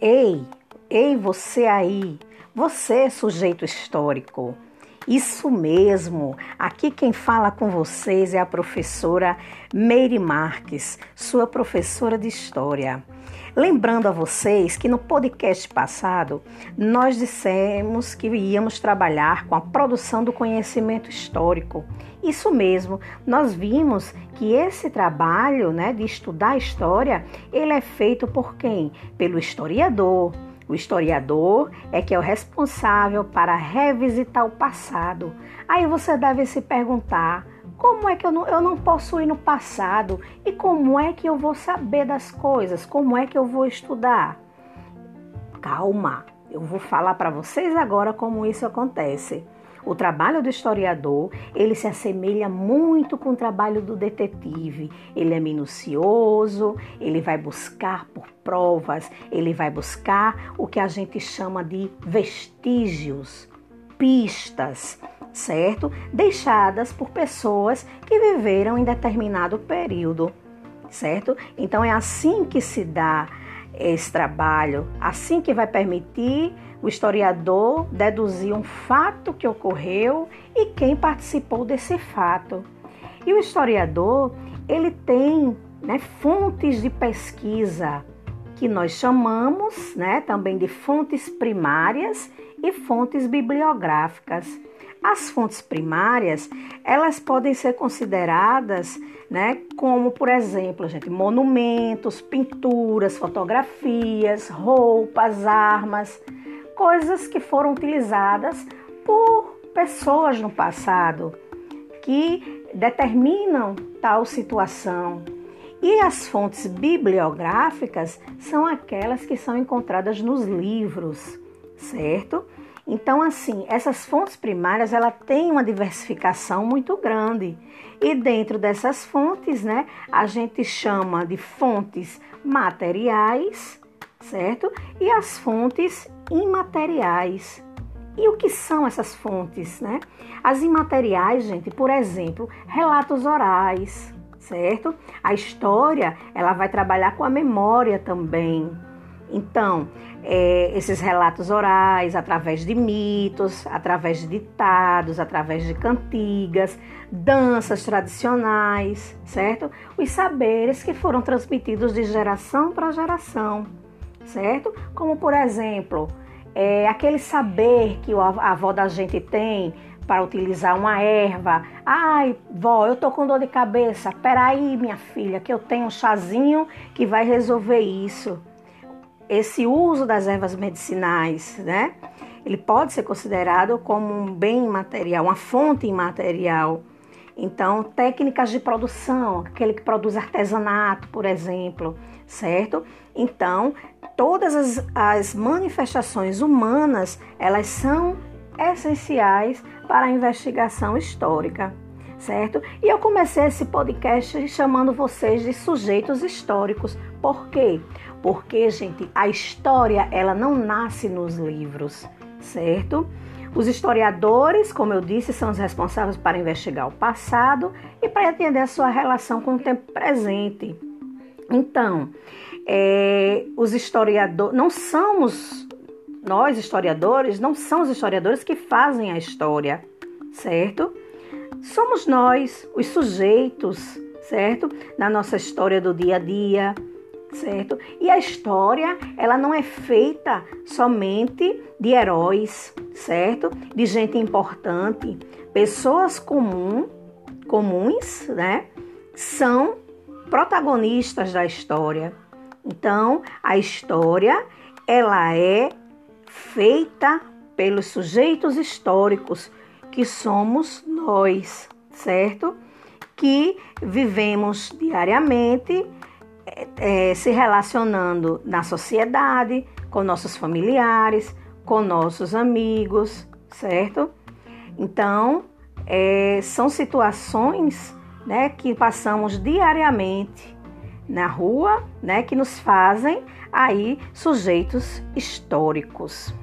Ei, ei você aí, você sujeito histórico. Isso mesmo. Aqui quem fala com vocês é a professora Meire Marques, sua professora de história. Lembrando a vocês que no podcast passado nós dissemos que íamos trabalhar com a produção do conhecimento histórico. Isso mesmo, nós vimos que esse trabalho, né, de estudar história, ele é feito por quem? Pelo historiador. O historiador é que é o responsável para revisitar o passado. Aí você deve se perguntar: como é que eu não, eu não posso ir no passado? E como é que eu vou saber das coisas? Como é que eu vou estudar? Calma, eu vou falar para vocês agora como isso acontece. O trabalho do historiador, ele se assemelha muito com o trabalho do detetive. Ele é minucioso, ele vai buscar por provas, ele vai buscar o que a gente chama de vestígios, pistas certo? Deixadas por pessoas que viveram em determinado período, certo? Então é assim que se dá esse trabalho, assim que vai permitir o historiador deduzir um fato que ocorreu e quem participou desse fato. E o historiador, ele tem né, fontes de pesquisa que nós chamamos né, também de fontes primárias e fontes bibliográficas. As fontes primárias, elas podem ser consideradas, né, como, por exemplo, gente, monumentos, pinturas, fotografias, roupas, armas, coisas que foram utilizadas por pessoas no passado que determinam tal situação. E as fontes bibliográficas são aquelas que são encontradas nos livros, certo? Então, assim, essas fontes primárias, ela tem uma diversificação muito grande. E dentro dessas fontes, né, a gente chama de fontes materiais, certo? E as fontes imateriais. E o que são essas fontes, né? As imateriais, gente, por exemplo, relatos orais, certo? A história, ela vai trabalhar com a memória também. Então, é, esses relatos orais, através de mitos, através de ditados, através de cantigas, danças tradicionais, certo? Os saberes que foram transmitidos de geração para geração, certo? Como, por exemplo, é, aquele saber que a avó da gente tem para utilizar uma erva. Ai, vó, eu tô com dor de cabeça. Peraí, minha filha, que eu tenho um chazinho que vai resolver isso esse uso das ervas medicinais, né? Ele pode ser considerado como um bem material, uma fonte imaterial. Então, técnicas de produção, aquele que produz artesanato, por exemplo, certo? Então, todas as, as manifestações humanas, elas são essenciais para a investigação histórica, certo? E eu comecei esse podcast chamando vocês de sujeitos históricos. Por quê? Porque, gente, a história ela não nasce nos livros, certo? Os historiadores, como eu disse, são os responsáveis para investigar o passado e para entender a sua relação com o tempo presente. Então, é, os historiadores, não somos nós historiadores, não são os historiadores que fazem a história, certo? Somos nós, os sujeitos, certo? Na nossa história do dia a dia, certo? E a história, ela não é feita somente de heróis, certo? De gente importante. Pessoas comum, comuns, né? São protagonistas da história. Então, a história, ela é feita pelos sujeitos históricos que somos nós, certo? Que vivemos diariamente é, se relacionando na sociedade, com nossos familiares, com nossos amigos, certo? Então, é, são situações né, que passamos diariamente na rua, né, que nos fazem aí sujeitos históricos.